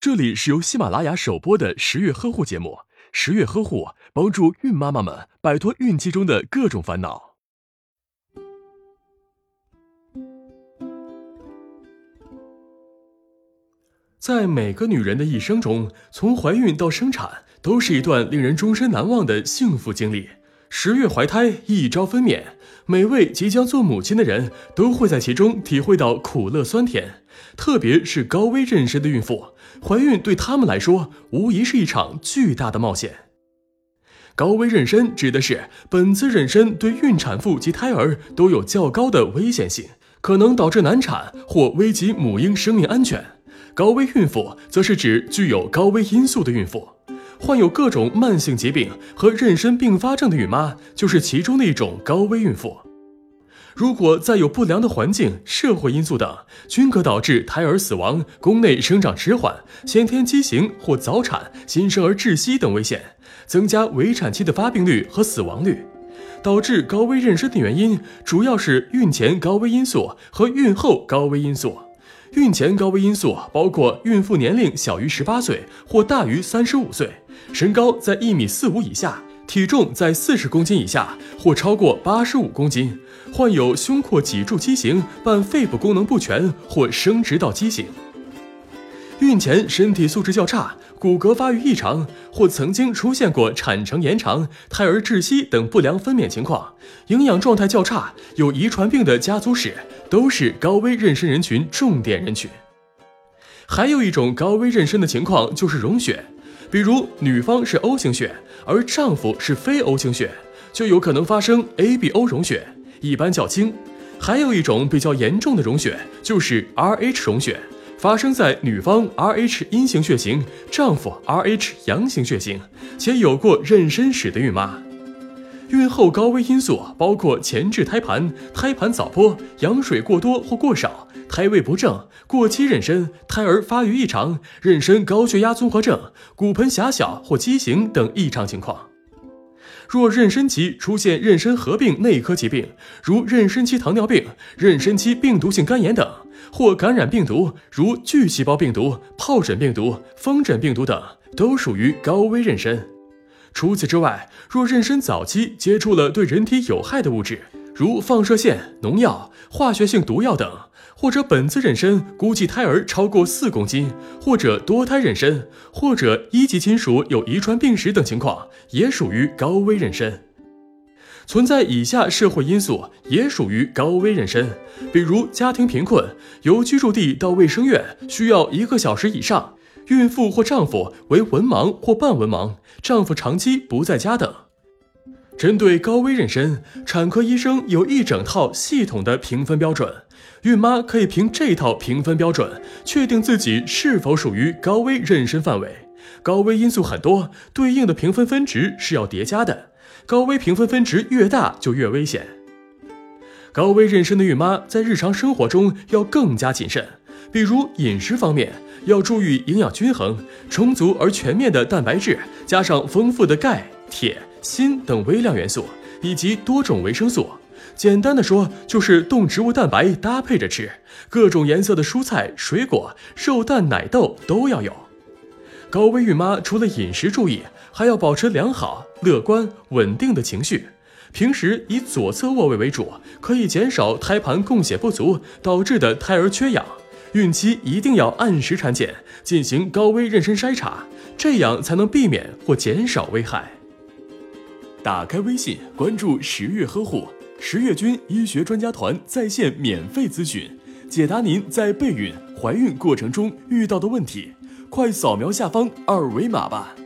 这里是由喜马拉雅首播的十月呵护节目。十月呵护帮助孕妈妈们摆脱孕期中的各种烦恼。在每个女人的一生中，从怀孕到生产，都是一段令人终身难忘的幸福经历。十月怀胎，一朝分娩，每位即将做母亲的人都会在其中体会到苦乐酸甜。特别是高危妊娠的孕妇，怀孕对他们来说无疑是一场巨大的冒险。高危妊娠指的是本次妊娠对孕产妇及胎儿都有较高的危险性，可能导致难产或危及母婴生命安全。高危孕妇则是指具有高危因素的孕妇，患有各种慢性疾病和妊娠并发症的孕妈就是其中的一种高危孕妇。如果再有不良的环境、社会因素等，均可导致胎儿死亡、宫内生长迟缓、先天畸形或早产、新生儿窒息等危险，增加围产期的发病率和死亡率。导致高危妊娠的原因主要是孕前高危因素和孕后高危因素。孕前高危因素包括孕妇年龄小于十八岁或大于三十五岁，身高在一米四五以下。体重在四十公斤以下或超过八十五公斤，患有胸廓脊柱畸形伴肺部功能不全或生殖道畸形。孕前身体素质较差、骨骼发育异常或曾经出现过产程延长、胎儿窒息等不良分娩情况，营养状态较差、有遗传病的家族史，都是高危妊娠人群重点人群。还有一种高危妊娠的情况就是溶血。比如女方是 O 型血，而丈夫是非 O 型血，就有可能发生 ABO 溶血，一般较轻。还有一种比较严重的溶血，就是 RH 溶血，发生在女方 RH 阴性血型，丈夫 RH 阳性血型，且有过妊娠史的孕妈。孕后高危因素包括前置胎盘、胎盘早剥、羊水过多或过少、胎位不正、过期妊娠、胎儿发育异常、妊娠高血压综合症、骨盆狭小或畸形等异常情况。若妊娠期出现妊娠合并内科疾病，如妊娠期糖尿病、妊娠期病毒性肝炎等，或感染病毒如巨细胞病毒、疱疹病毒、风疹病毒等，都属于高危妊娠。除此之外，若妊娠早期接触了对人体有害的物质，如放射线、农药、化学性毒药等，或者本次妊娠估计胎儿超过四公斤，或者多胎妊娠，或者一级亲属有遗传病史等情况，也属于高危妊娠。存在以下社会因素，也属于高危妊娠，比如家庭贫困，由居住地到卫生院需要一个小时以上。孕妇或丈夫为文盲或半文盲，丈夫长期不在家等。针对高危妊娠，产科医生有一整套系统的评分标准，孕妈可以凭这套评分标准确定自己是否属于高危妊娠范围。高危因素很多，对应的评分分值是要叠加的，高危评分分值越大就越危险。高危妊娠的孕妈在日常生活中要更加谨慎。比如饮食方面要注意营养均衡，充足而全面的蛋白质，加上丰富的钙、铁、锌等微量元素，以及多种维生素。简单的说，就是动植物蛋白搭配着吃，各种颜色的蔬菜、水果、肉、蛋、奶、豆都要有。高危孕妈除了饮食注意，还要保持良好、乐观、稳定的情绪。平时以左侧卧位为主，可以减少胎盘供血不足导致的胎儿缺氧。孕期一定要按时产检，进行高危妊娠筛查，这样才能避免或减少危害。打开微信，关注十月呵护，十月军医学专家团在线免费咨询，解答您在备孕、怀孕过程中遇到的问题。快扫描下方二维码吧。